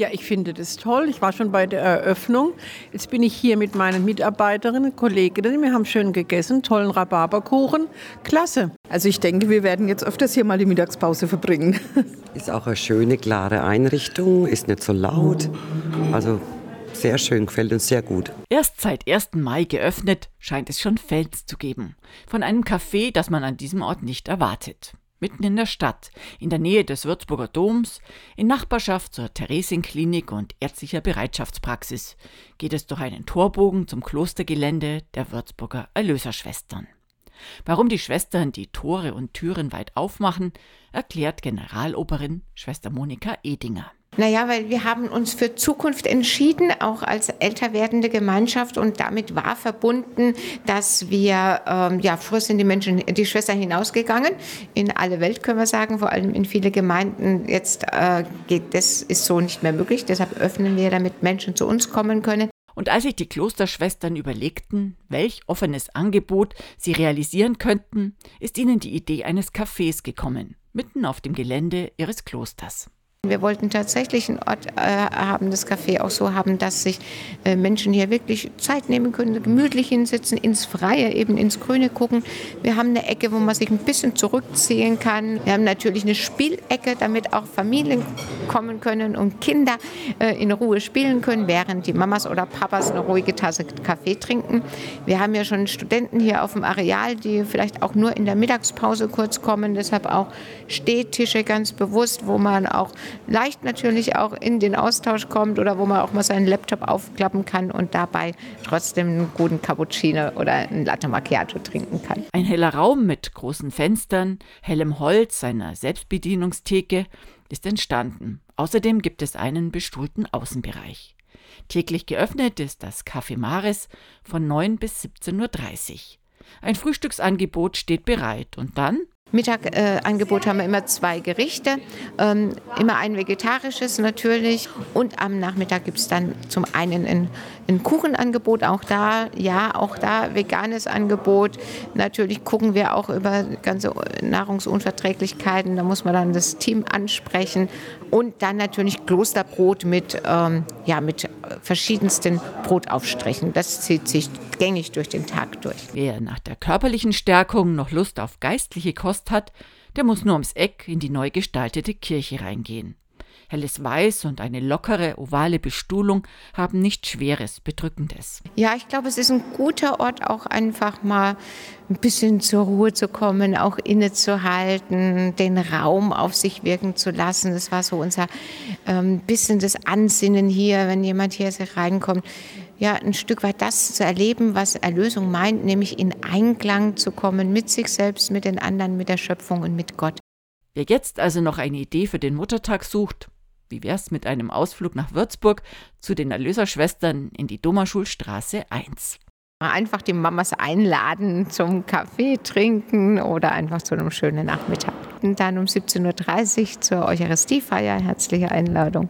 Ja, ich finde das toll. Ich war schon bei der Eröffnung. Jetzt bin ich hier mit meinen Mitarbeiterinnen, Kolleginnen. Wir haben schön gegessen, tollen Rhabarberkuchen. Klasse. Also ich denke, wir werden jetzt öfters hier mal die Mittagspause verbringen. Ist auch eine schöne, klare Einrichtung, ist nicht so laut. Also sehr schön, gefällt uns sehr gut. Erst seit 1. Mai geöffnet, scheint es schon Fans zu geben. Von einem Café, das man an diesem Ort nicht erwartet. Mitten in der Stadt, in der Nähe des Würzburger Doms, in Nachbarschaft zur Theresienklinik und ärztlicher Bereitschaftspraxis, geht es durch einen Torbogen zum Klostergelände der Würzburger Erlöserschwestern. Warum die Schwestern die Tore und Türen weit aufmachen, erklärt Generaloberin Schwester Monika Edinger. Naja, weil wir haben uns für Zukunft entschieden, auch als älter werdende Gemeinschaft und damit war verbunden, dass wir, ähm, ja, früher sind die Menschen, die Schwestern hinausgegangen, in alle Welt können wir sagen, vor allem in viele Gemeinden. Jetzt äh, geht das ist so nicht mehr möglich, deshalb öffnen wir, damit Menschen zu uns kommen können. Und als sich die Klosterschwestern überlegten, welch offenes Angebot sie realisieren könnten, ist ihnen die Idee eines Cafés gekommen, mitten auf dem Gelände ihres Klosters. Wir wollten tatsächlich einen Ort äh, haben, das Café auch so haben, dass sich äh, Menschen hier wirklich Zeit nehmen können, gemütlich hinsitzen, ins Freie, eben ins Grüne gucken. Wir haben eine Ecke, wo man sich ein bisschen zurückziehen kann. Wir haben natürlich eine Spielecke, damit auch Familien kommen können und Kinder äh, in Ruhe spielen können, während die Mamas oder Papas eine ruhige Tasse Kaffee trinken. Wir haben ja schon Studenten hier auf dem Areal, die vielleicht auch nur in der Mittagspause kurz kommen, deshalb auch Stehtische ganz bewusst, wo man auch leicht natürlich auch in den Austausch kommt oder wo man auch mal seinen Laptop aufklappen kann und dabei trotzdem einen guten Cappuccino oder einen Latte Macchiato trinken kann. Ein heller Raum mit großen Fenstern, hellem Holz, einer Selbstbedienungstheke ist entstanden. Außerdem gibt es einen bestuhlten Außenbereich. Täglich geöffnet ist das Café Mares von 9 bis 17.30 Uhr. Ein Frühstücksangebot steht bereit und dann Mittagangebot äh, haben wir immer zwei Gerichte, ähm, immer ein vegetarisches natürlich. Und am Nachmittag gibt es dann zum einen ein, ein, Kuchenangebot, auch da, ja, auch da veganes Angebot. Natürlich gucken wir auch über ganze Nahrungsunverträglichkeiten, da muss man dann das Team ansprechen. Und dann natürlich Klosterbrot mit, ähm, ja, mit verschiedensten Brotaufstrichen. Das zieht sich gängig durch den Tag durch. Wer nach der körperlichen Stärkung noch Lust auf geistliche Kost hat, der muss nur ums Eck in die neu gestaltete Kirche reingehen. Helles Weiß und eine lockere, ovale Bestuhlung haben nichts Schweres, Bedrückendes. Ja, ich glaube, es ist ein guter Ort, auch einfach mal ein bisschen zur Ruhe zu kommen, auch innezuhalten, den Raum auf sich wirken zu lassen. Das war so unser ähm, bisschen das Ansinnen hier, wenn jemand hier reinkommt ja, ein Stück weit das zu erleben, was Erlösung meint, nämlich in Einklang zu kommen mit sich selbst, mit den anderen, mit der Schöpfung und mit Gott. Wer jetzt also noch eine Idee für den Muttertag sucht, wie wär's mit einem Ausflug nach Würzburg zu den Erlöserschwestern in die Domerschulstraße 1? Einfach die Mamas einladen zum Kaffee trinken oder einfach zu einem schönen Nachmittag. Und dann um 17.30 Uhr zur Eucharistiefeier. Herzliche Einladung.